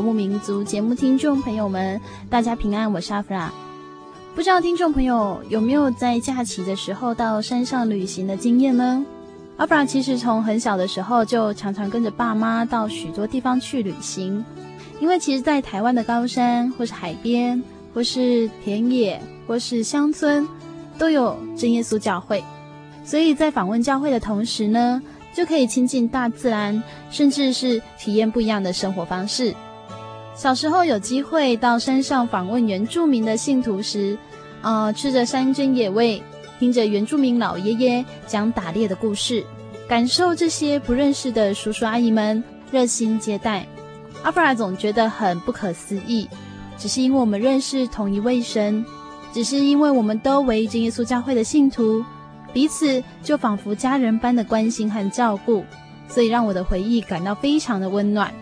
游牧民族节目听众朋友们，大家平安，我是阿弗拉。不知道听众朋友有没有在假期的时候到山上旅行的经验呢？阿弗拉其实从很小的时候就常常跟着爸妈到许多地方去旅行，因为其实，在台湾的高山或是海边，或是田野，或是乡村，都有真耶稣教会，所以在访问教会的同时呢，就可以亲近大自然，甚至是体验不一样的生活方式。小时候有机会到山上访问原住民的信徒时，呃，吃着山珍野味，听着原住民老爷爷讲打猎的故事，感受这些不认识的叔叔阿姨们热心接待，阿弗拉总觉得很不可思议。只是因为我们认识同一位神，只是因为我们都为真耶稣教会的信徒。彼此就仿佛家人般的关心和照顾，所以让我的回忆感到非常的温暖。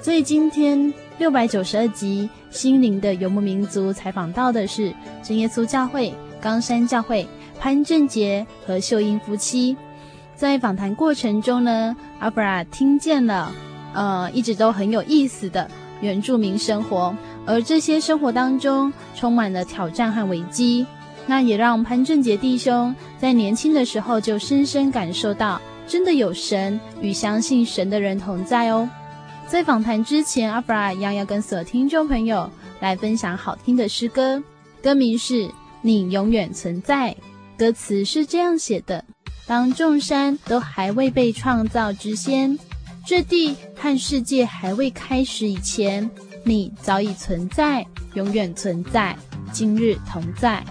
所以今天六百九十二集《心灵的游牧民族》采访到的是真耶稣教会冈山教会潘正杰和秀英夫妻。在访谈过程中呢，阿弗拉听见了，呃，一直都很有意思的原住民生活，而这些生活当中充满了挑战和危机。那也让潘正杰弟兄在年轻的时候就深深感受到，真的有神与相信神的人同在哦。在访谈之前，阿弗拉一样要跟所有听众朋友来分享好听的诗歌，歌名是《你永远存在》，歌词是这样写的：当众山都还未被创造之先，这地和世界还未开始以前，你早已存在，永远存在，今日同在。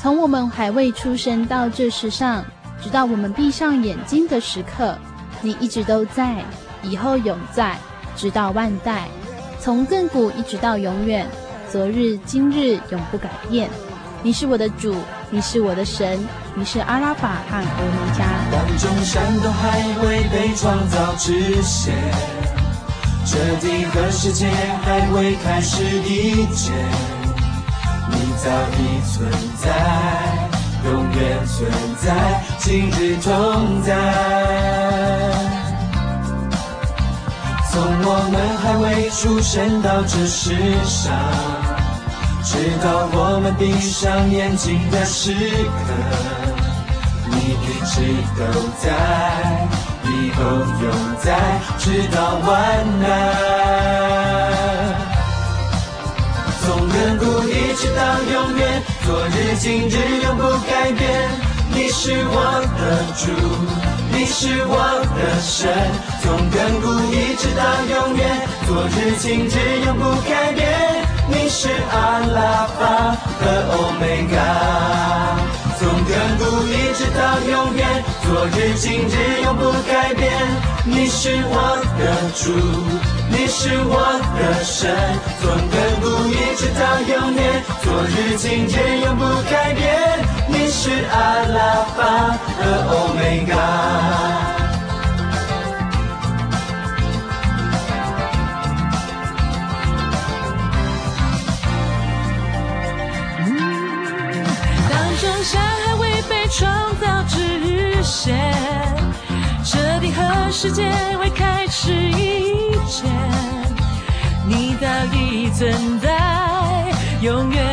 从我们还未出生到这世上，直到我们闭上眼睛的时刻，你一直都在，以后永在，直到万代。从亘古一直到永远，昨日今日永不改变。你是我的主，你是我的神，你是阿拉法和欧米伽。当众山都还未被创造之前，这地和世界还未开始以前。你早已存在，永远存在，今日同在。从我们还未出生到这世上，直到我们闭上眼睛的时刻，你一直都在，以后永在，直到万代。从亘古一直到永远，昨日今日永不改变。你是我的主，你是我的神。从亘古一直到永远，昨日今日永不改变。你是阿拉法和欧米伽。从亘古一直到永远，昨日今日永不改变。你是我的主。你是我的神，从亘古一直到永远，昨日今日永不改变。你是阿拉法和 Omega。当真相还未被创造之前，彻底和世界未开始以前，你早已存在，永远。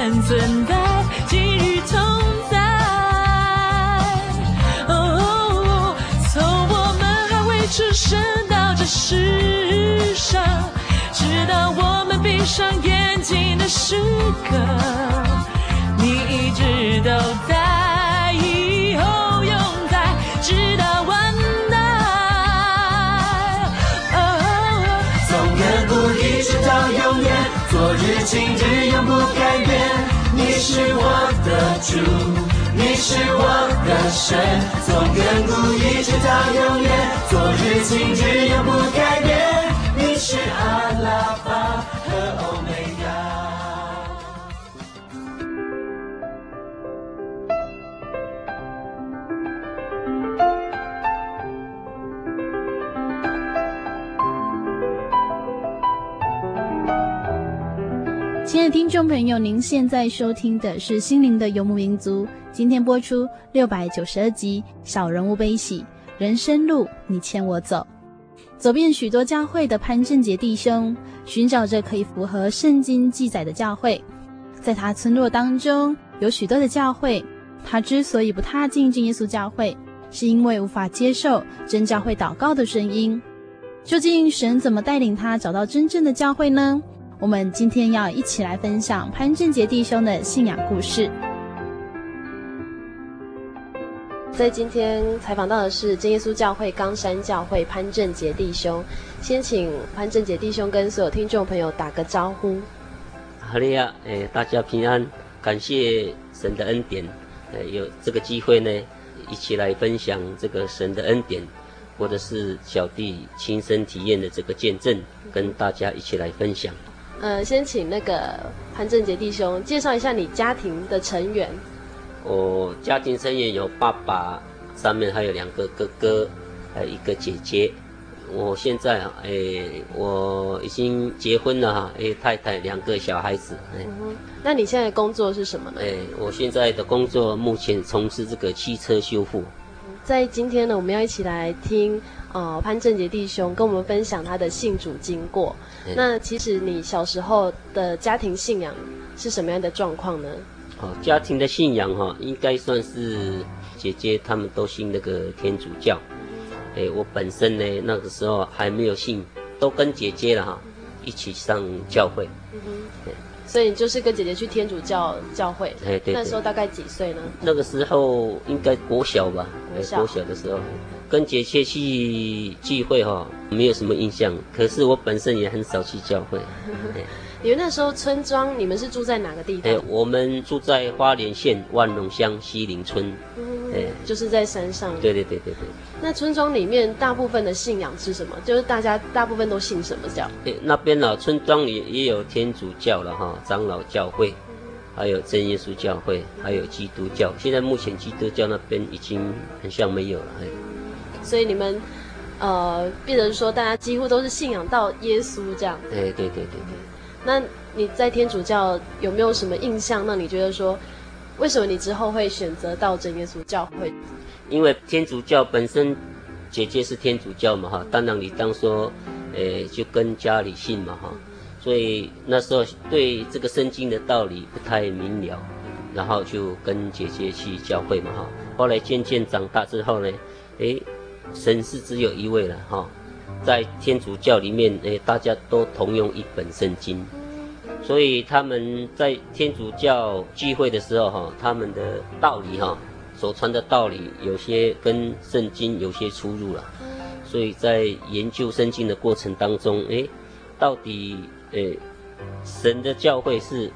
闭上眼睛的时刻，你一直都在，以后永在，直到万代。哦，从亘古一直到永远，昨日今日永不改变。你是我的主，你是我的神，从亘古一直到永远，昨日今日永不改变。你是阿拉法亲爱的听众朋友，您现在收听的是《心灵的游牧民族》，今天播出六百九十二集《小人物悲喜》，人生路你牵我走，走遍许多教会的潘正杰弟兄，寻找着可以符合圣经记载的教会。在他村落当中，有许多的教会，他之所以不踏进真耶稣教会，是因为无法接受真教会祷告的声音。究竟神怎么带领他找到真正的教会呢？我们今天要一起来分享潘正杰弟兄的信仰故事。在今天采访到的是真耶稣教会冈山教会潘正杰弟兄，先请潘正杰弟兄跟所有听众朋友打个招呼。哈利亚，诶，大家平安，感谢神的恩典，诶，有这个机会呢，一起来分享这个神的恩典，或者是小弟亲身体验的这个见证，跟大家一起来分享。呃，先请那个潘正杰弟兄介绍一下你家庭的成员。我家庭成员有爸爸，上面还有两个哥哥，还有一个姐姐。我现在啊，哎，我已经结婚了哈，哎，太太两个小孩子。哎，嗯，那你现在工作是什么呢？哎，我现在的工作目前从事这个汽车修复。在今天呢，我们要一起来听。哦，潘正杰弟兄跟我们分享他的信主经过。那其实你小时候的家庭信仰是什么样的状况呢？哦，家庭的信仰哈，应该算是姐姐他们都信那个天主教。哎，我本身呢，那个时候还没有信，都跟姐姐了哈，一起上教会。嗯哼。所以你就是跟姐姐去天主教教会。哎，对。那时候大概几岁呢？那个时候应该国小吧。国小。国小的时候。跟姐姐去聚会哈，没有什么印象。可是我本身也很少去教会。你们那时候村庄，你们是住在哪个地方？哎，我们住在花莲县万隆乡西林村。嗯，哎，就是在山上。对对对对对。那村庄里面大部分的信仰是什么？就是大家大部分都信什么教？哎，那边呢，村庄里也有天主教了哈，长老教会，还有真耶稣教会，还有基督教。现在目前基督教那边已经很像没有了。哎。所以你们，呃，变成说大家几乎都是信仰到耶稣这样。对对对对对。那你在天主教有没有什么印象？让你觉得说，为什么你之后会选择到真耶稣教会？因为天主教本身，姐姐是天主教嘛哈，当然你当说，诶，就跟家里信嘛哈，所以那时候对这个圣经的道理不太明了，然后就跟姐姐去教会嘛哈。后来渐渐长大之后呢，诶。神是只有一位了哈，在天主教里面，诶，大家都同用一本圣经，所以他们在天主教聚会的时候哈，他们的道理哈，所传的道理有些跟圣经有些出入了，所以在研究圣经的过程当中，诶，到底诶，神的教会是。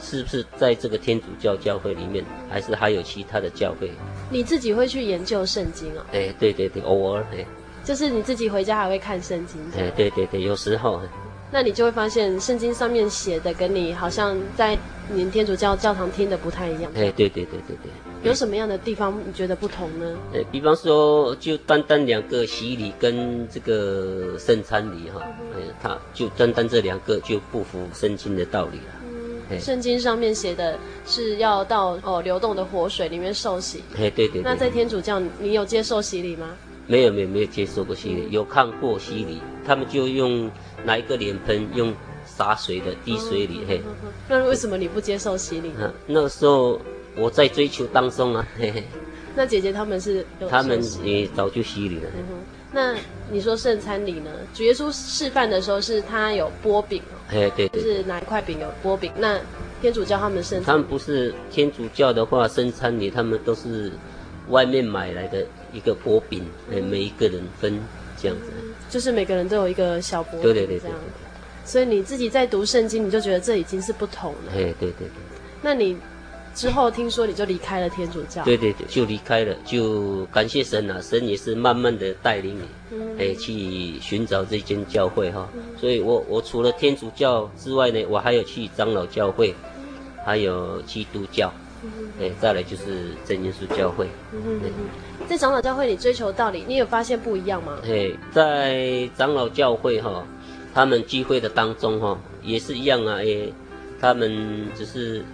是不是在这个天主教教会里面，还是还有其他的教会？你自己会去研究圣经哦？哎，对对对，偶尔哎。就是你自己回家还会看圣经？哎，对对对，有时候。那你就会发现圣经上面写的跟你好像在你天主教教堂听的不太一样。哎，对对对对对。有什么样的地方你觉得不同呢？哎，比方说，就单单两个洗礼跟这个圣餐礼哈，哎，它就单单这两个就不符圣经的道理了。圣经上面写的是要到哦流动的活水里面受洗。哎，对对，对。那在天主教，你有接受洗礼吗？没有没有没有接受过洗礼，有看过洗礼，他们就用拿一个脸盆用洒水的滴水礼，嘿。那为什么你不接受洗礼？啊，那个时候我在追求当中啊，嘿嘿。那姐姐他们是有？他们也早就洗礼了。那你说圣餐礼呢？主耶稣示范的时候是他有波饼哦。哎，对对。就是拿一块饼有波饼。那天主教他们圣餐？他们不是天主教的话，圣餐礼他们都是外面买来的。一个薄饼，哎，每一个人分这样子，就是每个人都有一个小薄饼，对对对，这样。所以你自己在读圣经，你就觉得这已经是不同了。哎，对对对。那你之后听说你就离开了天主教？对对对，就离开了，就感谢神啊，神也是慢慢的带领你，哎，去寻找这间教会哈。所以我我除了天主教之外呢，我还有去长老教会，还有基督教。哎，再来就是真耶稣教会。嗯哼嗯，在长老教会你追求道理，你有发现不一样吗？哎，在长老教会哈，他们聚会的当中哈，也是一样啊。哎，他们只是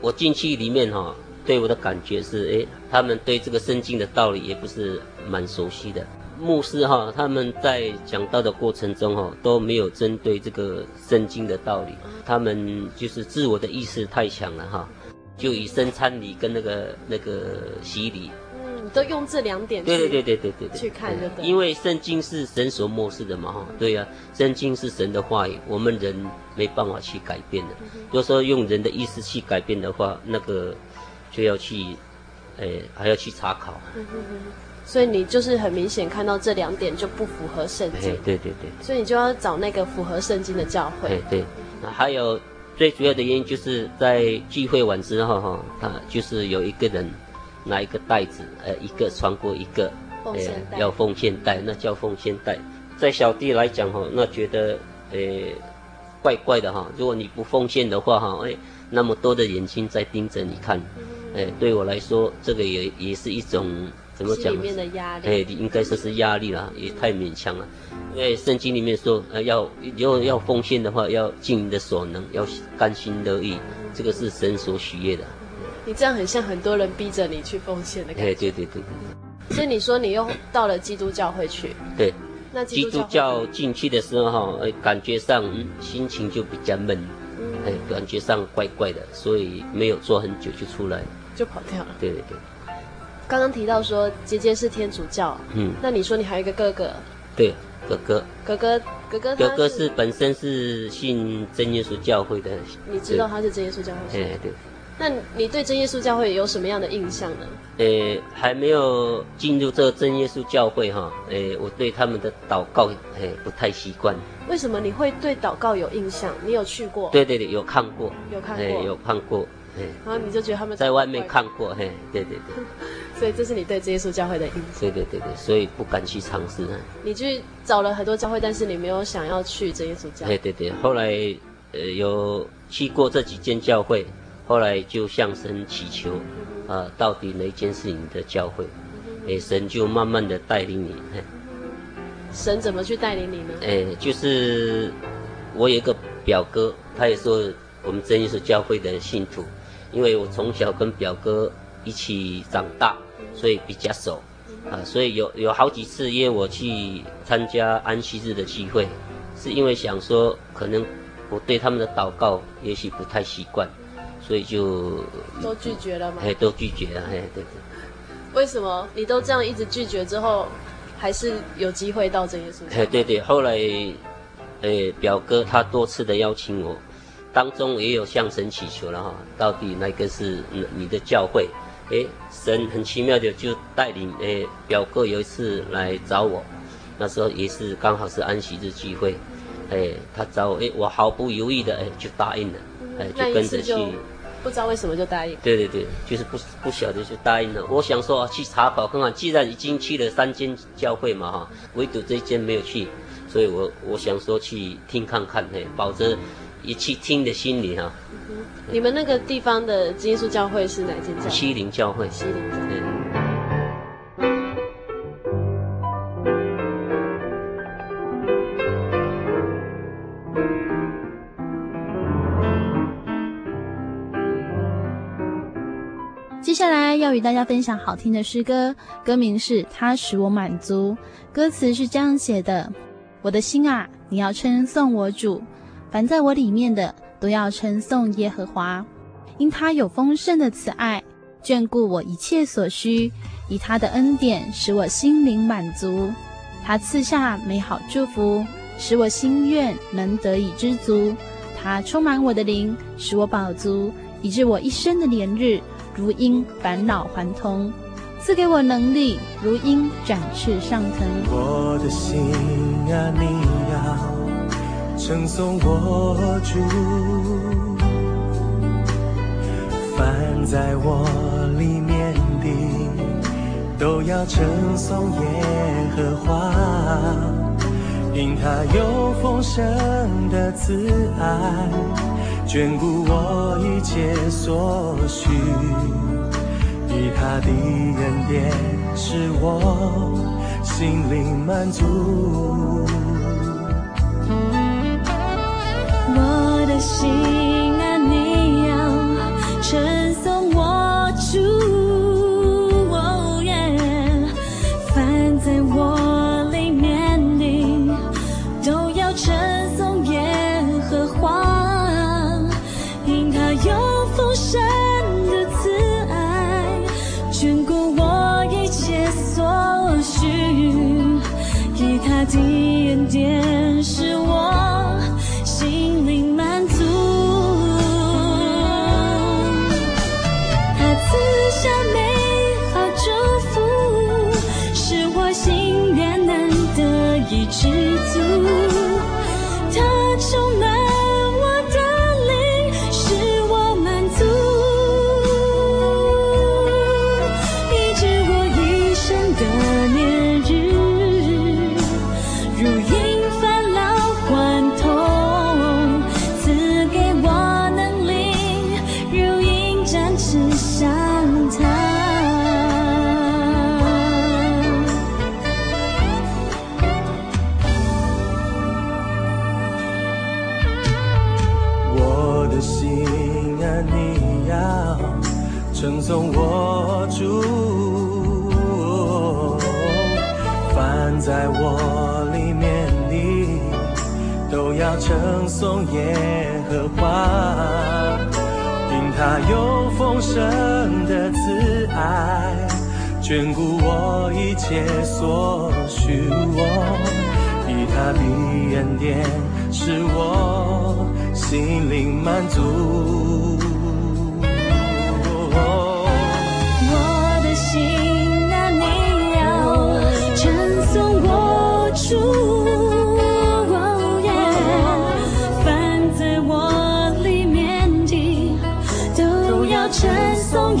我进去里面哈，对我的感觉是，哎，他们对这个圣经的道理也不是蛮熟悉的。牧师哈，他们在讲道的过程中哈，都没有针对这个圣经的道理，他们就是自我的意识太强了哈。就以身参礼跟那个那个洗礼，嗯，都用这两点，对对对对对对对，去看就对。因为圣经是神所默示的嘛，哈，对呀，圣经是神的话语，我们人没办法去改变的。如果说用人的意思去改变的话，那个就要去，哎，还要去查考。所以你就是很明显看到这两点就不符合圣经，对对对。所以你就要找那个符合圣经的教会。对对，还有。最主要的原因就是在聚会完之后哈，他就是有一个人拿一个袋子，呃，一个穿过一个，奉要奉献袋，那叫奉献袋。在小弟来讲哈，那觉得呃怪怪的哈。如果你不奉献的话哈，哎，那么多的眼睛在盯着你看，哎，对我来说这个也也是一种怎么讲？心里面的压力。哎，应该说是压力啦，也太勉强了。因为圣经里面说，呃，要如果要奉献的话，要尽你的所能，要甘心乐意，这个是神所喜悦的。你这样很像很多人逼着你去奉献的感觉。对对对对。所以你说你又到了基督教会去。对。那基督教，进去的时候哈，呃，感觉上，嗯，心情就比较闷，哎，感觉上怪怪的，所以没有做很久就出来了，就跑掉了。对对对。刚刚提到说姐姐是天主教，嗯，那你说你还有一个哥哥？对。哥哥，哥哥，哥哥，哥哥是本身是信真耶稣教会的。你知道他是真耶稣教会？哎，对。那你对真耶稣教会有什么样的印象呢？呃，还没有进入这个真耶稣教会哈，呃，我对他们的祷告诶不太习惯。为什么你会对祷告有印象？你有去过？对对对，有看过，有看过，有看过。然后你就觉得他们在外面看过，嘿，对对对，所以这是你对真耶稣教会的印象。对对对对，所以不敢去尝试。你去找了很多教会，但是你没有想要去真耶稣教会。对对对，后来呃有去过这几间教会，后来就向神祈求，啊、呃，到底哪一间是你的教会？哎，神就慢慢的带领你。神怎么去带领你呢？哎，就是我有一个表哥，他也说我们真耶稣教会的信徒。因为我从小跟表哥一起长大，所以比较熟，啊，所以有有好几次约我去参加安息日的聚会，是因为想说可能我对他们的祷告也许不太习惯，所以就都拒绝了吗？哎，都拒绝了，哎，对对。为什么你都这样一直拒绝之后，还是有机会到这些？哎，对对，后来，哎，表哥他多次的邀请我。当中也有向神祈求了哈，到底哪个是你的教会？哎，神很奇妙的就带领哎表哥有一次来找我，那时候也是刚好是安息日聚会，哎，他找我，哎，我毫不犹豫的哎就答应了，哎就跟着去，不知道为什么就答应。对对对，就是不不晓得就答应了。我想说去查考看看，既然已经去了三间教会嘛哈，唯独这一间没有去，所以我我想说去听看看，嘿，保着。一去听的心理哈、嗯。你们那个地方的基督教会是哪间教会？西林教会。西林教会。要与大家分享好听的诗歌，歌名是《他使我满足》，歌词是这样写的：我的心啊，你要称颂我主，凡在我里面的都要称颂耶和华，因他有丰盛的慈爱，眷顾我一切所需，以他的恩典使我心灵满足，他赐下美好祝福，使我心愿能得以知足。他充满我的灵，使我饱足，以致我一生的年日如鹰返老还童，赐给我能力，如鹰展翅上腾。我的心啊，你要称颂我主，凡在我里面的都要称颂耶和华。因他有丰盛的慈爱，眷顾我一切所需，的恩典使我心灵满足。我的心颂耶和华，因他有丰盛的慈爱，眷顾我一切所需我，以他的恩典是我心灵满足。我的心啊，你要称颂我。圣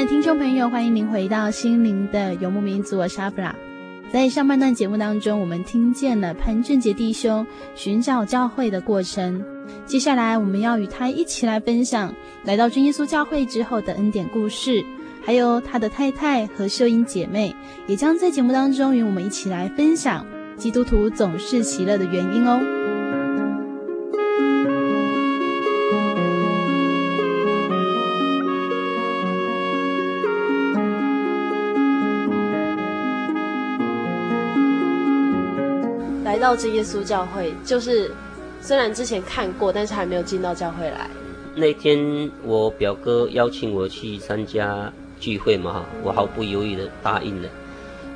的听众朋友，欢迎您回到心灵的游牧民族，我是阿弗拉。在上半段节目当中，我们听见了潘正杰弟兄寻找教会的过程。接下来，我们要与他一起来分享来到真耶稣教会之后的恩典故事，还有他的太太和秀英姐妹，也将在节目当中与我们一起来分享基督徒总是喜乐的原因哦。到真耶稣教会，就是虽然之前看过，但是还没有进到教会来。那天我表哥邀请我去参加聚会嘛，我毫不犹豫的答应了。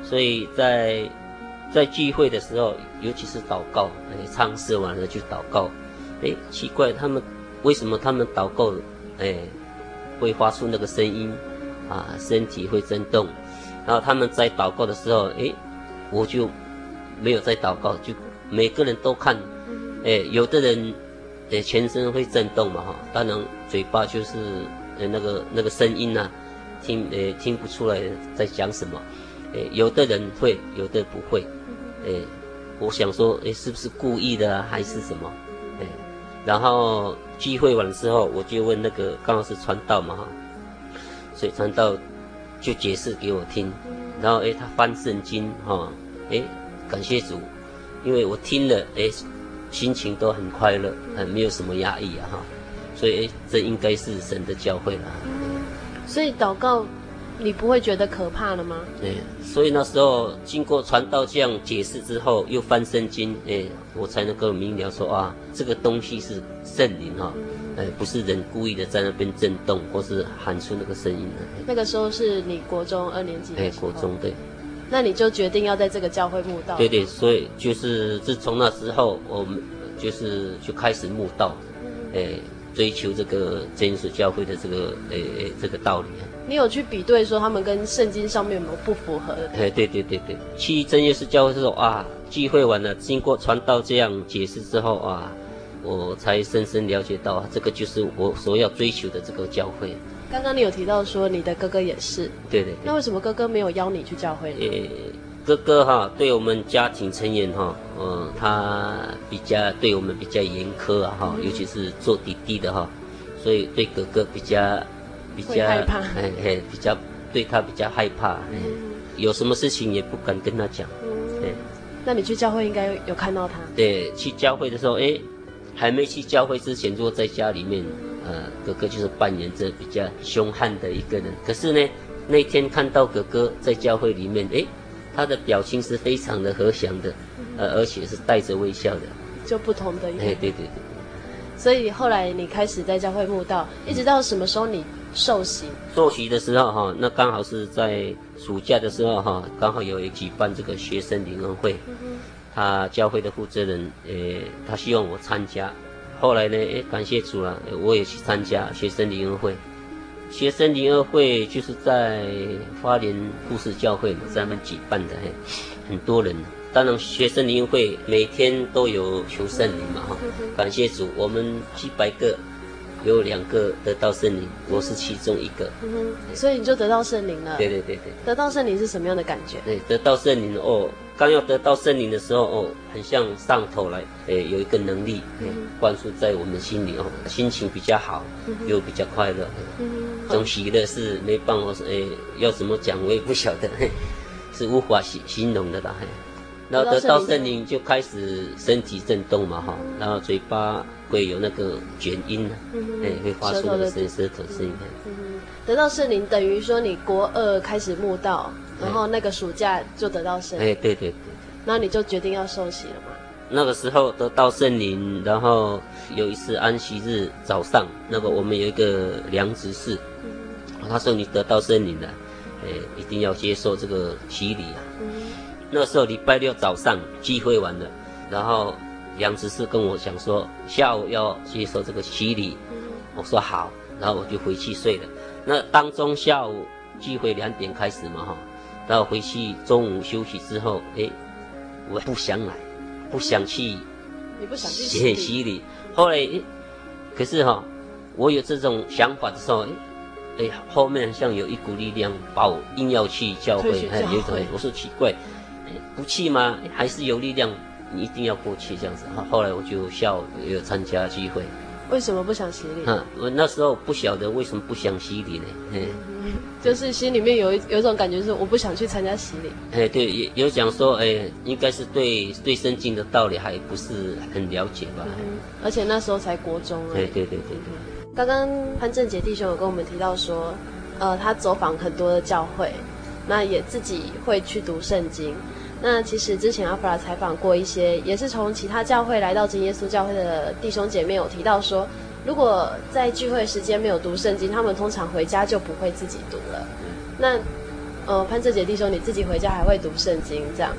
所以在在聚会的时候，尤其是祷告，哎，唱诗完了就祷告，哎，奇怪，他们为什么他们祷告，哎，会发出那个声音，啊，身体会震动，然后他们在祷告的时候，哎，我就没有在祷告，就每个人都看，哎，有的人。呃，全身会震动嘛，哈，当然嘴巴就是呃那个那个声音啊，听呃听不出来在讲什么，呃，有的人会，有的不会，呃，我想说，诶，是不是故意的，还是什么？呃，然后聚会完之后，我就问那个刚好是传道嘛，哈，所以传道就解释给我听，然后诶，他翻圣经，哈，诶，感谢主，因为我听了，哎。心情都很快乐，很没有什么压抑啊哈，所以这应该是神的教会了。所以祷告，你不会觉得可怕了吗？对，所以那时候经过传道这样解释之后，又翻圣经，哎，我才能够明了说啊，这个东西是圣灵哈，哎，不是人故意的在那边震动或是喊出那个声音的。那个时候是你国中二年级？哎，国中对。那你就决定要在这个教会慕道？对对，所以就是自从那时候，我们就是就开始慕道，哎，追求这个真耶稣教会的这个哎哎这个道理。你有去比对说他们跟圣经上面有没有不符合的？哎，对对对对，去真耶稣教会的时候啊，聚会完了，经过传道这样解释之后啊，我才深深了解到，这个就是我所要追求的这个教会。刚刚你有提到说你的哥哥也是，对对。那为什么哥哥没有邀你去教会呢？诶，哥哥哈，对我们家庭成员哈，嗯，他比较对我们比较严苛啊哈，尤其是做弟弟的哈，所以对哥哥比较比较害怕，哎哎，比较对他比较害怕，嗯，有什么事情也不敢跟他讲，对。那你去教会应该有看到他？对，去教会的时候，诶，还没去教会之前，如果在家里面。呃，哥哥就是扮演着比较凶悍的一个人。可是呢，那天看到哥哥在教会里面，诶，他的表情是非常的和祥的，呃，而且是带着微笑的。就不同的一个。哎，对对对。所以后来你开始在教会慕道，一直到什么时候你受洗？受洗的时候哈，那刚好是在暑假的时候哈，刚好有一举办这个学生灵恩会，他教会的负责人，诶，他希望我参加。后来呢？哎，感谢主了，我也去参加学生灵恩会。学生灵恩会就是在花莲故事教会嘛，在那边举办的，嘿，很多人。当然，学生灵恩会每天都有求圣灵嘛，哈。感谢主，我们几百个有两个得到圣灵，我是其中一个。嗯哼，所以你就得到圣灵了。对对对对，得到圣灵是什么样的感觉？对，得到圣灵哦，刚要得到圣灵的时候哦，很像上头来，诶，有一个能力，诶，灌输在我们心里哦，心情比较好，又比较快乐，嗯，这种喜乐是没办法，诶，要怎么讲我也不晓得，是无法形形容的啦。然后得到圣灵就开始身体震动嘛哈，然后嘴巴会有那个卷音，哎，会发出那个声舌头声音。得到圣灵等于说你国二开始慕道，然后那个暑假就得到圣灵。哎，对对对。然后你就决定要受洗了吗？那个时候得到圣灵，然后有一次安息日早上，那个我们有一个梁执事，他说你得到圣灵了，哎，一定要接受这个洗礼啊。那时候礼拜六早上聚会完了，然后梁执事跟我讲说下午要接受这个洗礼，我说好，然后我就回去睡了。那当中下午聚会两点开始嘛哈，然后回去中午休息之后，哎，我不想来，不想去，你不想去洗洗礼。后来，可是哈，我有这种想法的时候，哎，后面像有一股力量把我硬要去教会，哎，有一种我说奇怪。不去吗？还是有力量？你一定要过去这样子。后来我就下午有参加聚会。为什么不想洗礼？我那时候不晓得为什么不想洗礼呢？嗯，就是心里面有一有一种感觉，是我不想去参加洗礼。哎，对，有有讲说，哎，应该是对对圣经的道理还不是很了解吧？嗯，而且那时候才国中。哎，对对对对。刚刚潘正杰弟兄有跟我们提到说，呃，他走访很多的教会，那也自己会去读圣经。那其实之前阿弗拉采访过一些，也是从其他教会来到真耶稣教会的弟兄姐妹，有提到说，如果在聚会时间没有读圣经，他们通常回家就不会自己读了。那，呃，潘志杰弟兄，你自己回家还会读圣经这样？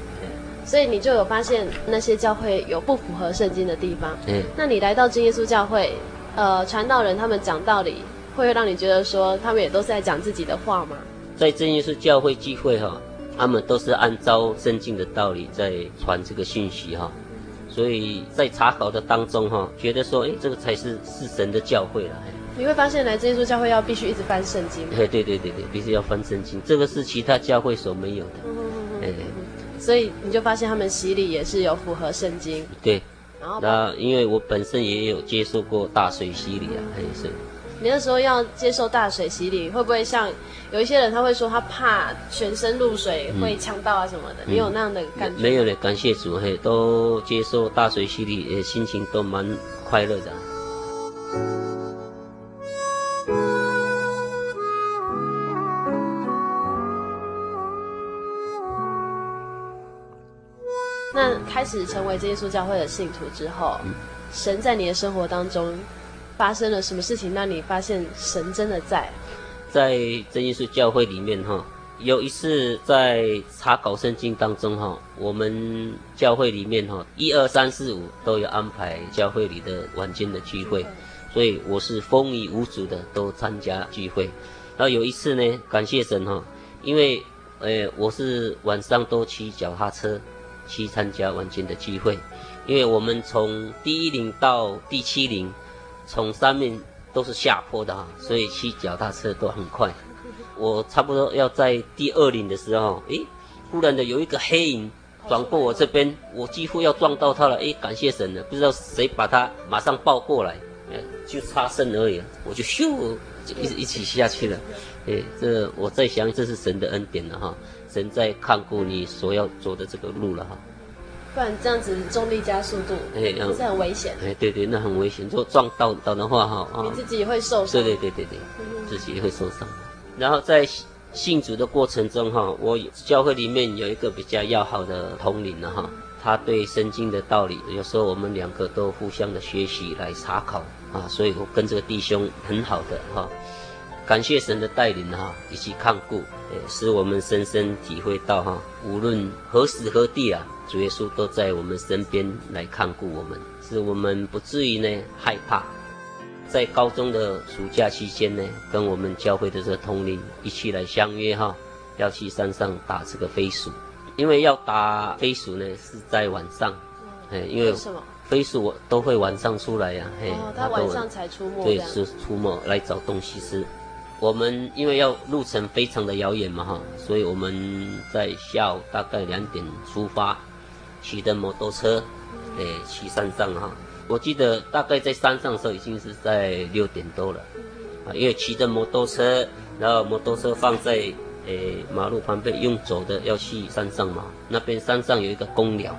所以你就有发现那些教会有不符合圣经的地方。嗯。那你来到真耶稣教会，呃，传道人他们讲道理，会让你觉得说他们也都是在讲自己的话吗？在真耶稣教会聚会哈。他们都是按照圣经的道理在传这个信息哈，所以在查考的当中哈，觉得说，哎，这个才是是神的教会了。你会发现来这耶稣教会要必须一直翻圣经。哎，对对对对，必须要翻圣经，这个是其他教会所没有的。哎，所以你就发现他们洗礼也是有符合圣经。对，然后那因为我本身也有接受过大水洗礼啊，还是。你那时候要接受大水洗礼，会不会像有一些人他会说他怕全身入水会呛到啊什么的？嗯、你有那样的感觉？没有的，感谢主，嘿，都接受大水洗礼，心情都蛮快乐的。那开始成为耶稣教会的信徒之后，嗯、神在你的生活当中。发生了什么事情让你发现神真的在？在真耶稣教会里面哈，有一次在查考圣经当中哈，我们教会里面哈，一二三四五都有安排教会里的晚间的聚会，所以我是风雨无阻的都参加聚会。然后有一次呢，感谢神哈，因为呃我是晚上都骑脚踏车去参加晚间的聚会，因为我们从第一龄到第七龄。从上面都是下坡的哈，所以骑脚踏车都很快。我差不多要在第二岭的时候，诶，忽然的有一个黑影转过我这边，我几乎要撞到他了。诶，感谢神了，不知道谁把他马上抱过来，就差身而已，我就咻就一一起下去了。诶，这我在想，这是神的恩典了哈，神在看顾你所要走的这个路了哈。不然这样子重力加速度，哎，是很危险。哎，对对，那很危险。如果撞到到的话，哈，你自己也会受伤。对对对对对，自己也会受伤。然后在信主的过程中，哈，我教会里面有一个比较要好的同领了哈，他对圣经的道理，有时候我们两个都互相的学习来查考啊，所以我跟这个弟兄很好的哈，感谢神的带领哈，一起看顾，使我们深深体会到哈，无论何时何地啊。主耶稣都在我们身边来看顾我们，使我们不至于呢害怕。在高中的暑假期间呢，跟我们教会的这个同龄一起来相约哈，要去山上打这个飞鼠。因为要打飞鼠呢是在晚上，哎，因为，什么？飞鼠我都会晚上出来呀、啊，嘿，哦，他晚上才出没，对，是出没来找东西吃。我们因为要路程非常的遥远嘛哈，所以我们在下午大概两点出发，骑的摩托车，哎，去山上哈。我记得大概在山上的时候已经是在六点多了，啊，因为骑着摩托车，然后摩托车放在诶马路旁边用走的要去山上嘛，那边山上有一个公鸟，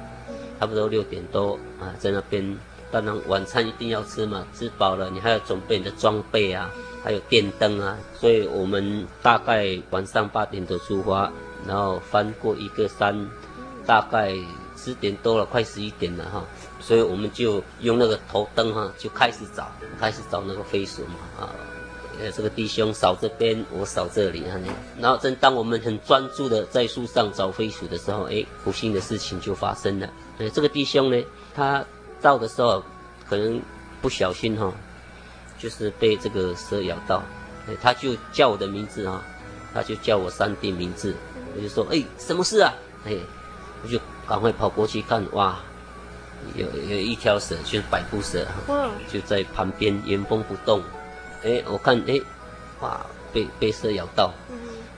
差不多六点多啊，在那边，当然晚餐一定要吃嘛，吃饱了你还要准备你的装备啊。还有电灯啊，所以我们大概晚上八点多出发，然后翻过一个山，大概十点多了，快十一点了哈，所以我们就用那个头灯哈，就开始找，开始找那个飞鼠嘛啊，呃，这个弟兄扫这边，我扫这里啊，然后正当我们很专注的在树上找飞鼠的时候，哎，不幸的事情就发生了，哎，这个弟兄呢，他到的时候可能不小心哈。就是被这个蛇咬到，哎，他就叫我的名字啊，他就叫我三弟名字，我就说，哎，什么事啊？哎，我就赶快跑过去看，哇，有有一条蛇，就是百步蛇，就在旁边原封不动，哎，我看，哎，哇，被被蛇咬到，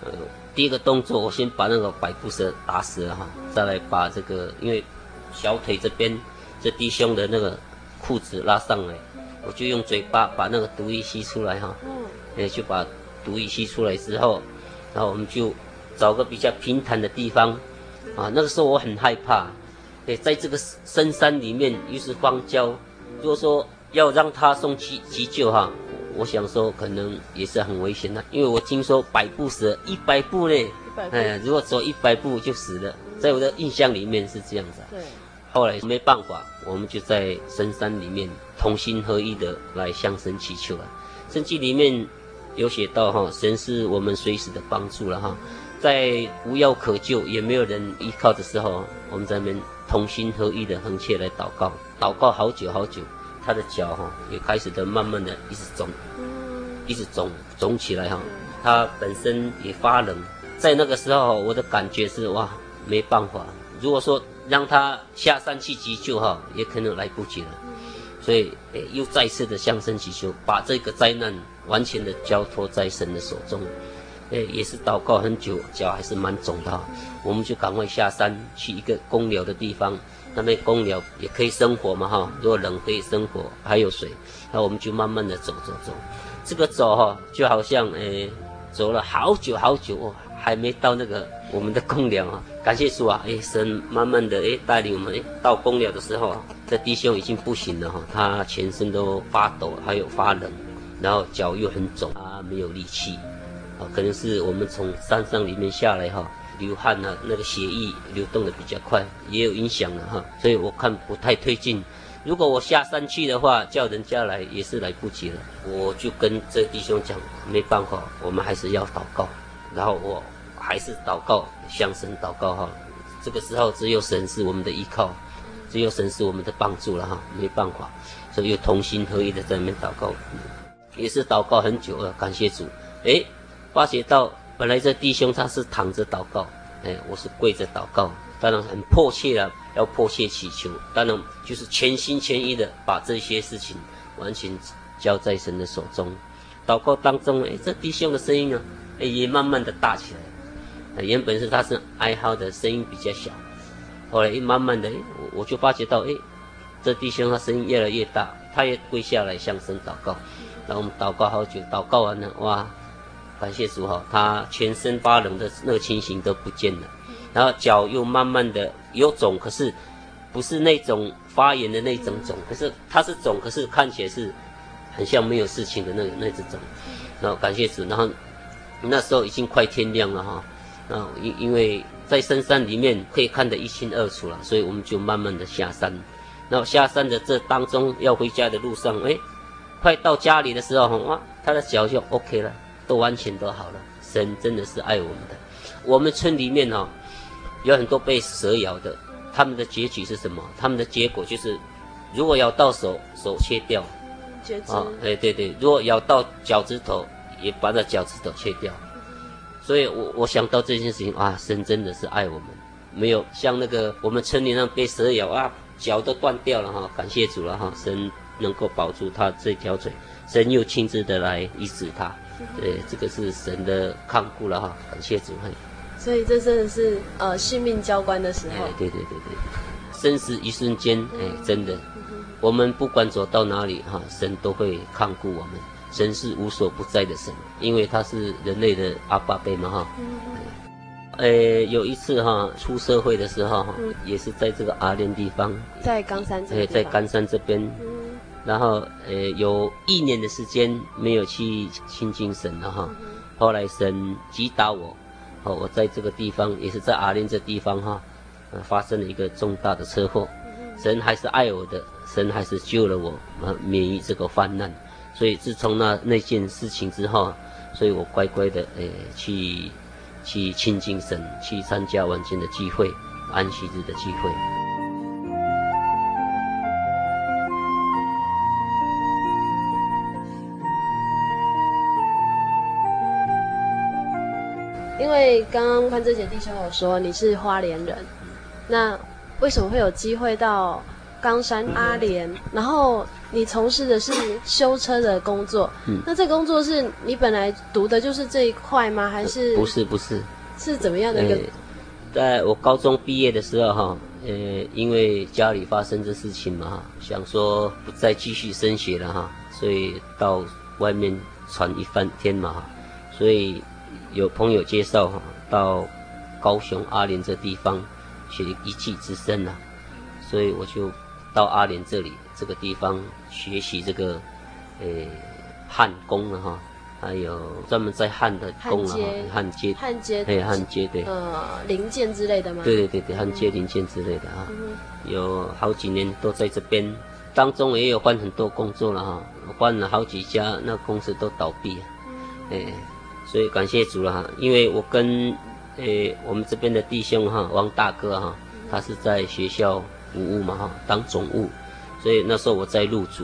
呃，第一个动作，我先把那个百步蛇打死了哈，再来把这个，因为小腿这边这弟兄的那个裤子拉上来。我就用嘴巴把那个毒液吸出来哈，哎，就把毒液吸出来之后，然后我们就找个比较平坦的地方，啊，那个时候我很害怕，也，在这个深山里面又是荒郊，如果说要让他送急急救哈，我想说可能也是很危险的，因为我听说百步蛇一百步嘞，哎，如果走一百步就死了，在我的印象里面是这样子。对。后来没办法，我们就在深山里面同心合一的来向神祈求啊。圣经里面有写到哈，神是我们随时的帮助了哈，在无药可救也没有人依靠的时候，我们在那边同心合意的横切来祷告，祷告好久好久，他的脚哈也开始的慢慢的一直肿，一直肿肿起来哈，他本身也发冷，在那个时候我的感觉是哇，没办法，如果说。让他下山去急救哈，也可能来不及了，所以又再次的向神祈求，把这个灾难完全的交托在神的手中，诶也是祷告很久，脚还是蛮肿的，我们就赶快下山去一个公寮的地方，那边公寮也可以生火嘛哈，如果冷可以生火，还有水，那我们就慢慢的走走走，这个走哈就好像诶走了好久好久哦，还没到那个我们的公寮啊。感谢主啊！哎，神慢慢的哎带领我们哎到公寮的时候啊，这弟兄已经不行了哈，他全身都发抖，还有发冷，然后脚又很肿，他没有力气，啊，可能是我们从山上里面下来哈，流汗啊，那个血液流动的比较快，也有影响了哈，所以我看不太推进。如果我下山去的话，叫人家来也是来不及了。我就跟这弟兄讲，没办法，我们还是要祷告，然后我。还是祷告，向神祷告哈。这个时候只有神是我们的依靠，只有神是我们的帮助了哈。没办法，所以又同心合意的在那边祷告，也是祷告很久了。感谢主，哎，发觉到本来这弟兄他是躺着祷告，哎，我是跪着祷告，当然很迫切了，要迫切祈求，当然就是全心全意的把这些事情完全交在神的手中。祷告当中，哎，这弟兄的声音啊，哎，也慢慢的大起来。原本是他是哀嚎的声音比较小，后来一慢慢的，我我就发觉到，哎，这弟兄他声音越来越大，他也跪下来向神祷告，然后我们祷告好久，祷告完了，哇，感谢主哈，他全身发冷的那个情形都不见了，然后脚又慢慢的有肿，可是不是那种发炎的那种肿，可是他是肿，可是看起来是很像没有事情的那那只肿，然后感谢主，然后那时候已经快天亮了哈。啊，因因为在深山里面可以看得一清二楚了，所以我们就慢慢的下山。然后下山的这当中要回家的路上，哎，快到家里的时候，哇，他的脚就 OK 了，都完全都好了。神真的是爱我们的。我们村里面哈、哦，有很多被蛇咬的，他们的结局是什么？他们的结果就是，如果咬到手，手切掉。啊，哎，对对，如果咬到脚趾头，也把那脚趾头切掉。所以我我想到这件事情啊，神真的是爱我们，没有像那个我们村里那被蛇咬啊，脚都断掉了哈，感谢主了哈，神能够保住他这条腿，神又亲自的来医治他，对，这个是神的看顾了哈，感谢主。所以这真的是呃性命交关的时候。对对对对，生死一瞬间，哎，真的，我们不管走到哪里哈，神都会看顾我们。神是无所不在的神，因为他是人类的阿爸辈嘛哈。呃，有一次哈，出社会的时候哈，也是在这个阿莲地方，在冈山这边。在冈山这边，然后呃，有一年的时间没有去亲近神了哈。后来神击打我。哦，我在这个地方，也是在阿莲这地方哈，呃，发生了一个重大的车祸，神还是爱我的，神还是救了我，呃，免于这个患难，所以自从那那件事情之后，所以我乖乖的，呃，去去亲近神，去参加晚间的聚会，安息日的聚会。为刚刚潘正杰弟兄有说你是花莲人，那为什么会有机会到冈山阿莲？然后你从事的是修车的工作，嗯，那这工作是你本来读的就是这一块吗？还是不是不是？是怎么样的一个？在我高中毕业的时候哈，呃，因为家里发生这事情嘛，想说不再继续升学了哈，所以到外面闯一番天嘛，所以。有朋友介绍哈，到高雄阿莲这地方学一技之身呐，所以我就到阿莲这里这个地方学习这个诶焊工了哈，还有专门在焊的工了哈，焊接焊接对焊接对。呃零件之类的吗？对对对对，焊接零件之类的啊，有好几年都在这边，当中也有换很多工作了哈，换了好几家，那公司都倒闭，哎。所以感谢主了哈，因为我跟诶、我们这边的弟兄哈王大哥哈，他是在学校服务嘛哈，当总务，所以那时候我在入组，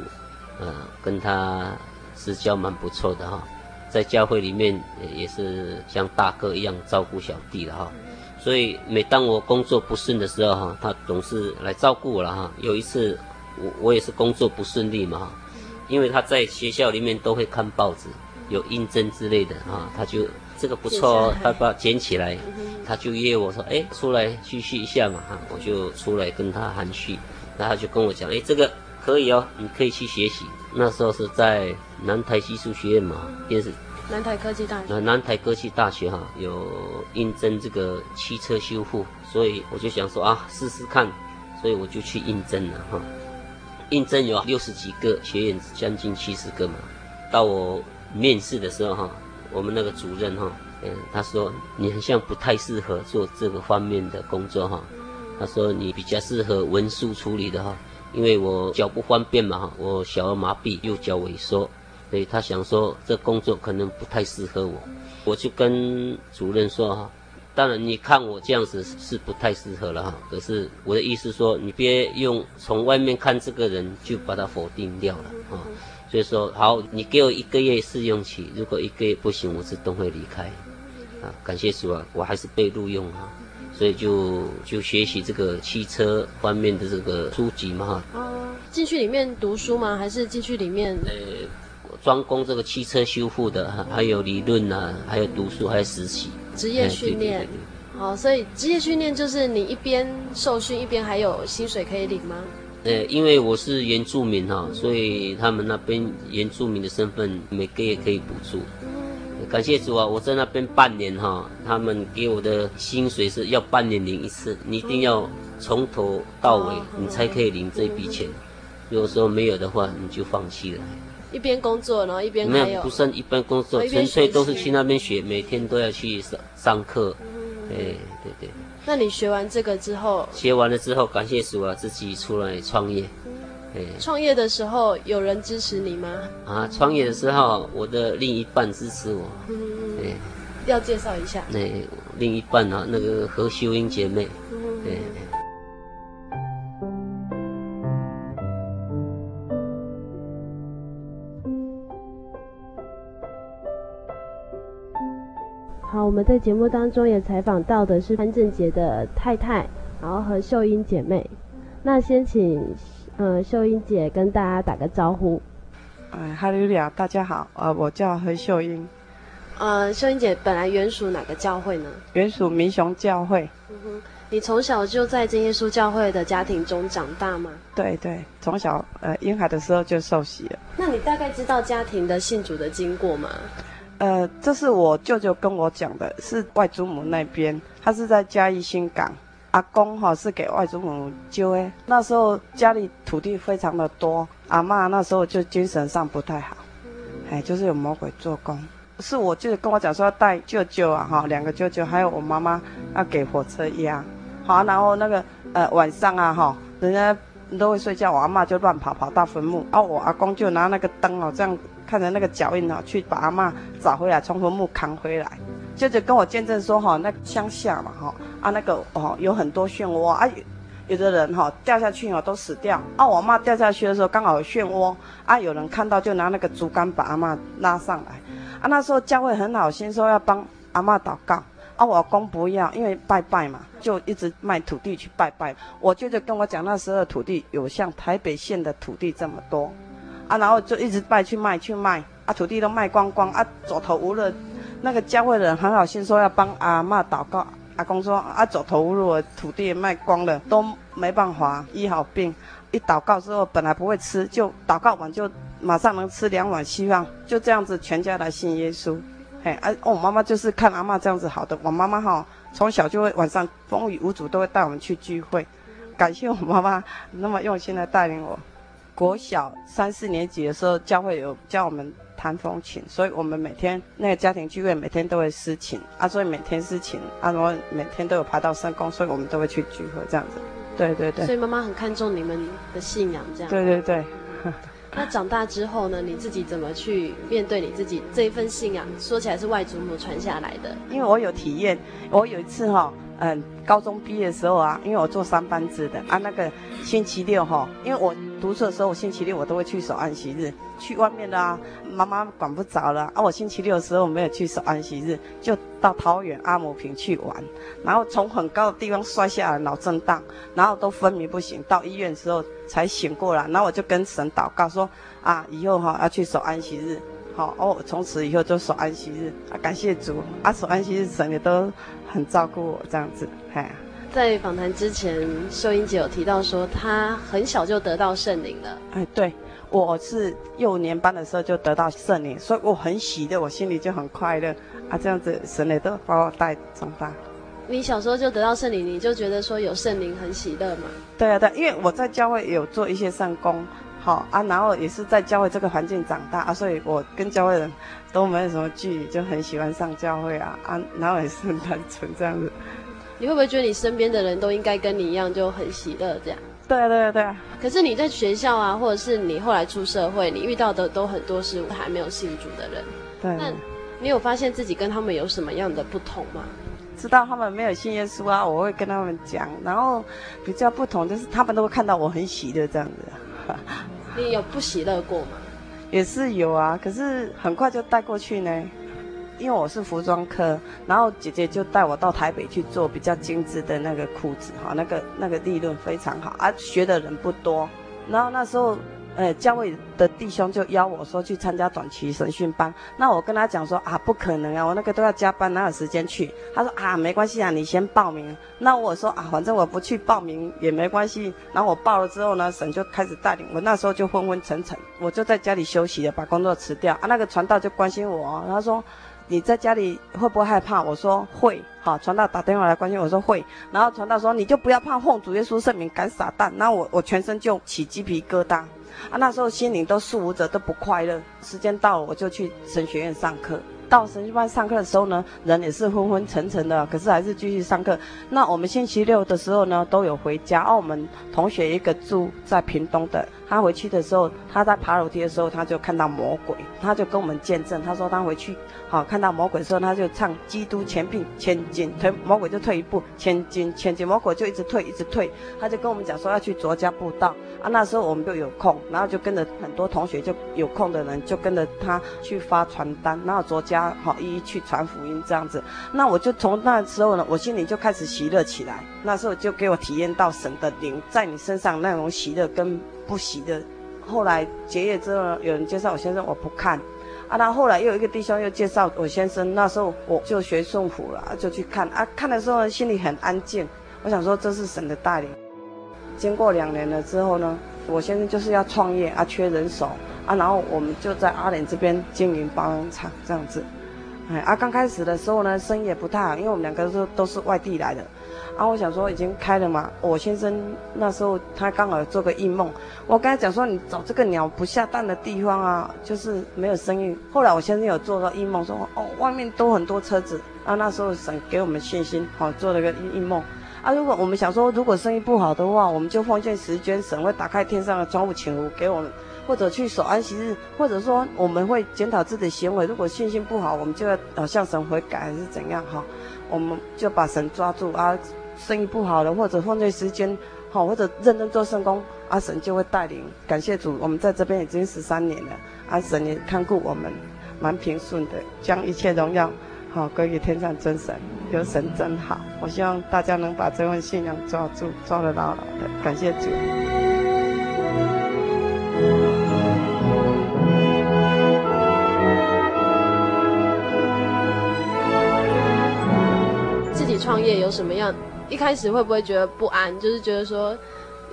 呃，跟他私交蛮不错的哈，在教会里面也是像大哥一样照顾小弟的哈，所以每当我工作不顺的时候哈，他总是来照顾我了哈。有一次我我也是工作不顺利嘛哈，因为他在学校里面都会看报纸。有应征之类的啊，他就这个不错哦，他把它捡起来，他就约我说，哎，出来叙叙一下嘛哈，我就出来跟他含蓄，然后他就跟我讲，哎，这个可以哦，你可以去学习。那时候是在南台技术学院嘛，也是南台科技大学。南台科技大学哈，有应征这个汽车修复，所以我就想说啊，试试看，所以我就去应征了哈。应征有六十几个学员，将近七十个嘛，到我。面试的时候哈，我们那个主任哈，嗯，他说你很像不太适合做这个方面的工作哈，他说你比较适合文书处理的哈，因为我脚不方便嘛哈，我小儿麻痹，右脚萎缩，所以他想说这工作可能不太适合我，我就跟主任说哈，当然你看我这样子是不太适合了哈，可是我的意思说你别用从外面看这个人就把他否定掉了啊。所以说好，你给我一个月试用期，如果一个月不行，我自动会离开。啊，感谢主啊，我还是被录用啊，所以就就学习这个汽车方面的这个书籍嘛。哦，进去里面读书吗？还是进去里面？呃，专攻这个汽车修复的，还有理论啊，还有读书，还有实习。职业训练。好，所以职业训练就是你一边受训，一边还有薪水可以领吗？呃，因为我是原住民哈，所以他们那边原住民的身份每个月可以补助。感谢主啊，我在那边半年哈，他们给我的薪水是要半年领一次，你一定要从头到尾，你才可以领这笔钱。如果说没有的话，你就放弃了。一边工作，然后一边没有，不算一般工作，纯粹都是去那边学，每天都要去上上课。哎，对对。那你学完这个之后，学完了之后，感谢主啊，自己出来创业。哎，创业的时候有人支持你吗？啊，创业的时候，我的另一半支持我。嗯哎，要介绍一下。那另一半啊，那个何秀英姐妹。嗯们在节目当中也采访到的是潘正杰的太太，然后和秀英姐妹。那先请呃秀英姐跟大家打个招呼。哎，哈利路亚，大家好，呃，我叫何秀英。呃，秀英姐本来原属哪个教会呢？原属民雄教会。嗯哼，你从小就在真耶稣教会的家庭中长大吗？对对，从小呃婴孩的时候就受洗了。那你大概知道家庭的信主的经过吗？呃，这是我舅舅跟我讲的，是外祖母那边，他是在嘉义新港。阿公哈是给外祖母揪诶，那时候家里土地非常的多，阿嬷那时候就精神上不太好，哎，就是有魔鬼做工。是我舅舅跟我讲说要带舅舅啊哈，两个舅舅还有我妈妈要给火车压，好，然后那个呃晚上啊哈，人家都会睡觉，我阿嬷就乱跑跑到坟墓，然后我阿公就拿那个灯哦这样看着那个脚印哦去把阿嬷找回来，从坟墓扛回来。舅舅跟我见证说哈，那乡下嘛哈啊那个哦有很多漩涡啊，有的人哈掉下去哦都死掉啊。我妈掉下去的时候刚好有漩涡啊，有人看到就拿那个竹竿把阿妈拉上来啊。那时候教会很好心说要帮阿妈祷告啊，我公不要，因为拜拜嘛，就一直卖土地去拜拜。我舅舅跟我讲，那时候的土地有像台北县的土地这么多啊，然后就一直拜去卖去卖啊，土地都卖光光啊，走投无路。那个教会的人很好心说要帮阿嬷祷告，阿公说啊走投无路，土地也卖光了，都没办法医好病。一祷告之后，本来不会吃，就祷告完就马上能吃两碗稀饭，就这样子全家来信耶稣。嘿，啊，我妈妈就是看阿嬷这样子好的，我妈妈哈从小就会晚上风雨无阻都会带我们去聚会，感谢我妈妈那么用心来带领我。国小三四年级的时候，教会有教我们。弹风琴，所以我们每天那个家庭聚会，每天都会私琴啊，所以每天私琴啊，然后每天都有爬到圣工，所以我们都会去聚会这样子。对对对。所以妈妈很看重你们的信仰，这样。对对对。那长大之后呢？你自己怎么去面对你自己这一份信仰？说起来是外祖母传下来的。因为我有体验，我有一次哈、哦，嗯，高中毕业的时候啊，因为我做三班制的啊，那个星期六哈、哦，因为我读书的时候，我星期六我都会去守安息日。去外面的啊，妈妈管不着了啊！我星期六的时候没有去守安息日，就到桃园阿姆坪去玩，然后从很高的地方摔下来，脑震荡，然后都昏迷不醒，到医院的时候才醒过来。然后我就跟神祷告说啊，以后哈、要去守安息日，好哦，从此以后就守安息日啊！感谢主啊，守安息日神也都很照顾我这样子，哎。在访谈之前，秀英姐有提到说她很小就得到圣灵了，哎，对。我是幼年班的时候就得到圣灵，所以我很喜乐，我心里就很快乐啊。这样子，神也都把我带长大。你小时候就得到圣灵，你就觉得说有圣灵很喜乐吗？对啊，对，因为我在教会有做一些善工，好啊，然后也是在教会这个环境长大啊，所以我跟教会人都没有什么距离，就很喜欢上教会啊啊，然后也是很单纯这样子。你会不会觉得你身边的人都应该跟你一样就很喜乐这样？对啊，对啊，对啊。可是你在学校啊，或者是你后来出社会，你遇到的都很多是还没有信主的人。对。那你有发现自己跟他们有什么样的不同吗？知道他们没有信耶稣啊，我会跟他们讲。然后比较不同就是他们都会看到我很喜乐这样子。你有不喜乐过吗？也是有啊，可是很快就带过去呢。因为我是服装科，然后姐姐就带我到台北去做比较精致的那个裤子，哈，那个那个利润非常好，啊，学的人不多。然后那时候，呃，教会的弟兄就邀我说去参加短期神训班。那我跟他讲说啊，不可能啊，我那个都要加班，哪有时间去？他说啊，没关系啊，你先报名。那我说啊，反正我不去报名也没关系。然后我报了之后呢，神就开始带领我。那时候就昏昏沉沉，我就在家里休息了，把工作辞掉。啊，那个传道就关心我，他说。你在家里会不会害怕？我说会。好，传道打电话来关心我说会。然后传道说，你就不要怕，奉主耶稣圣名赶撒旦。那我我全身就起鸡皮疙瘩啊！那时候心灵都束缚着，都不快乐。时间到了，我就去神学院上课。到神学班上课的时候呢，人也是昏昏沉沉的，可是还是继续上课。那我们星期六的时候呢，都有回家。哦，我们同学一个住在屏东的，他回去的时候，他在爬楼梯的时候，他就看到魔鬼，他就跟我们见证，他说他回去好看到魔鬼的时候，他就唱基督前进前进，退魔鬼就退一步，千金千金，魔鬼就一直退一直退，他就跟我们讲说要去卓家步道啊，那时候我们就有空，然后就跟着很多同学就有空的人就跟着他去发传单，然后卓家家好一一去传福音这样子，那我就从那时候呢，我心里就开始喜乐起来，那时候就给我体验到神的灵在你身上那种喜乐跟。不喜的，后来结业之后，有人介绍我先生，我不看，啊，那后，后来又有一个弟兄又介绍我先生，那时候我就学顺服了，就去看。啊，看的时候心里很安静，我想说这是神的带领。经过两年了之后呢，我先生就是要创业啊，缺人手啊，然后我们就在阿莲这边经营保养厂这样子，哎，啊，刚开始的时候呢，生意也不太好，因为我们两个都都是外地来的。啊，我想说已经开了嘛。我先生那时候他刚好做个异梦，我跟他讲说，你找这个鸟不下蛋的地方啊，就是没有生意。后来我先生有做个异梦，说哦，外面都很多车子。啊，那时候神给我们信心，好、做了个异梦。啊，如果我们想说，如果生意不好的话，我们就奉献十捐，神会打开天上的窗户，请福给我们，或者去守安息日，或者说我们会检讨自己的行为。如果信心不好，我们就要向神悔改，还是怎样哈、我们就把神抓住啊。生意不好的，或者放对时间，好，或者认真做圣工，阿神就会带领。感谢主，我们在这边已经十三年了，阿神也看顾我们，蛮平顺的，将一切荣耀好归给天上真神，有神真好。我希望大家能把这份信仰抓住，抓得牢牢的。感谢主。自己创业有什么样？一开始会不会觉得不安？就是觉得说，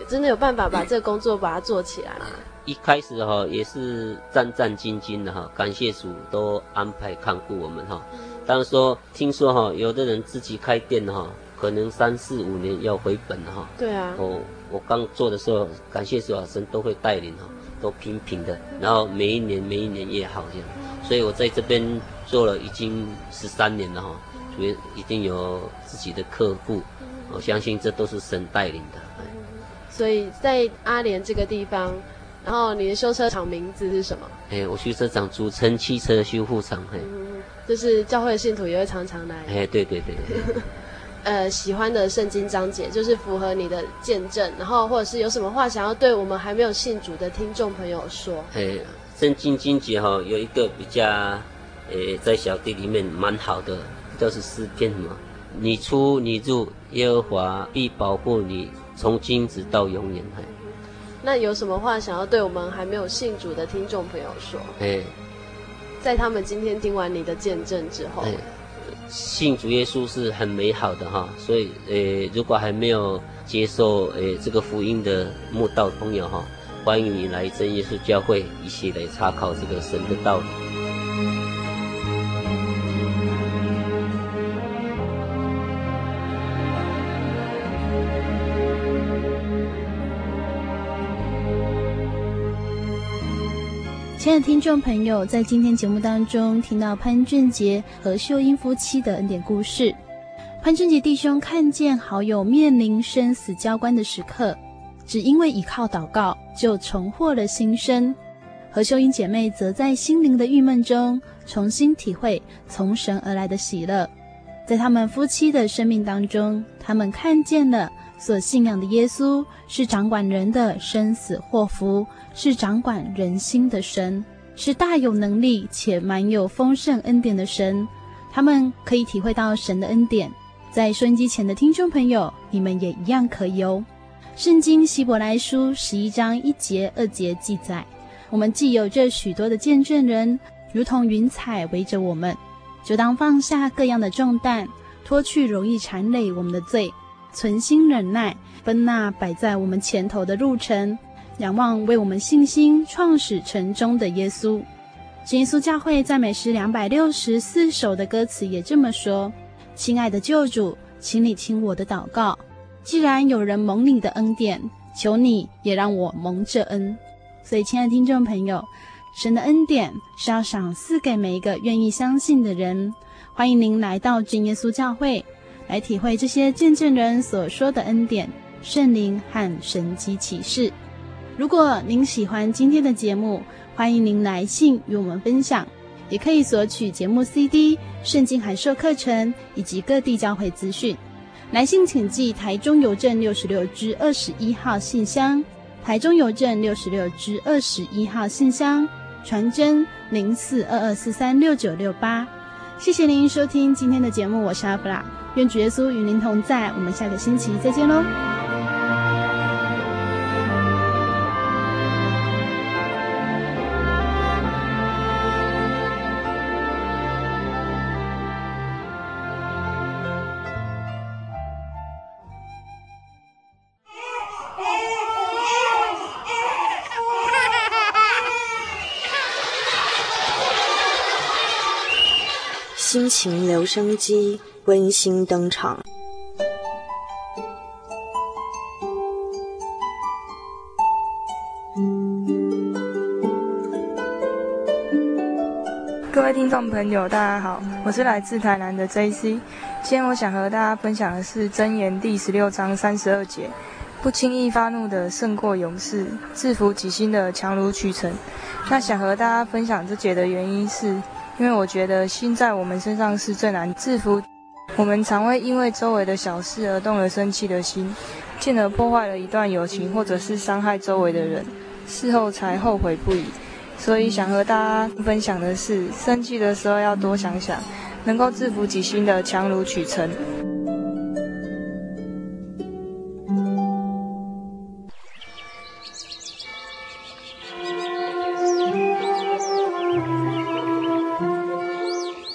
真的有办法把这个工作把它做起来吗？一开始哈也是战战兢兢的哈，感谢主都安排看顾我们哈。当说听说哈，有的人自己开店哈，可能三四五年要回本哈。对啊。我我刚做的时候，感谢主啊，神都会带领哈，都平平的，然后每一年每一年也好这样。所以我在这边做了已经十三年了哈，所以已经有自己的客户。我相信这都是神带领的。所以在阿莲这个地方，然后你的修车厂名字是什么？哎，我修车厂组成汽车修护厂。嘿，就是教会的信徒也会常常来。哎，对对对对。呃，喜欢的圣经章节就是符合你的见证，然后或者是有什么话想要对我们还没有信主的听众朋友说？哎，圣经经节哈有一个比较，呃，在小弟里面蛮好的，就是诗篇嘛。你出你入，耶和华必保护你，从今直到永远。那有什么话想要对我们还没有信主的听众朋友说？哎，在他们今天听完你的见证之后，信主耶稣是很美好的哈。所以，呃，如果还没有接受呃这个福音的慕道朋友哈，欢迎你来真耶稣教会，一起来查考这个神的道理。亲爱的听众朋友，在今天节目当中听到潘俊杰和秀英夫妻的恩典故事。潘俊杰弟兄看见好友面临生死交关的时刻，只因为倚靠祷告，就重获了新生；和秀英姐妹则在心灵的郁闷中重新体会从神而来的喜乐。在他们夫妻的生命当中，他们看见了所信仰的耶稣是掌管人的生死祸福。是掌管人心的神，是大有能力且满有丰盛恩典的神。他们可以体会到神的恩典。在收音机前的听众朋友，你们也一样可以哦。圣经希伯来书十一章一节二节记载：我们既有这许多的见证人，如同云彩围着我们，就当放下各样的重担，脱去容易缠累我们的罪，存心忍耐，奔那摆在我们前头的路程。仰望为我们信心创始成终的耶稣，耶稣教会赞美诗两百六十四首的歌词也这么说：“亲爱的救主，请你听我的祷告。既然有人蒙你的恩典，求你也让我蒙这恩。”所以，亲爱的听众朋友，神的恩典是要赏赐给每一个愿意相信的人。欢迎您来到真耶稣教会，来体会这些见证人所说的恩典、圣灵和神迹启示。如果您喜欢今天的节目，欢迎您来信与我们分享，也可以索取节目 CD、圣经函授课程以及各地教会资讯。来信请寄台中邮政六十六支二十一号信箱，台中邮政六十六支二十一号信箱，传真零四二二四三六九六八。谢谢您收听今天的节目，我是阿布拉，愿主耶稣与您同在，我们下个星期再见喽。情留声机温馨登场。各位听众朋友，大家好，我是来自台南的 JC。今天我想和大家分享的是《箴言》第十六章三十二节：不轻易发怒的胜过勇士，制服己心的强如取成。那想和大家分享这节的原因是。因为我觉得心在我们身上是最难制服，我们常会因为周围的小事而动了生气的心，进而破坏了一段友情，或者是伤害周围的人，事后才后悔不已。所以想和大家分享的是，生气的时候要多想想，能够制服己心的强如取成。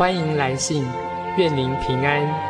欢迎来信，愿您平安。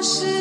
是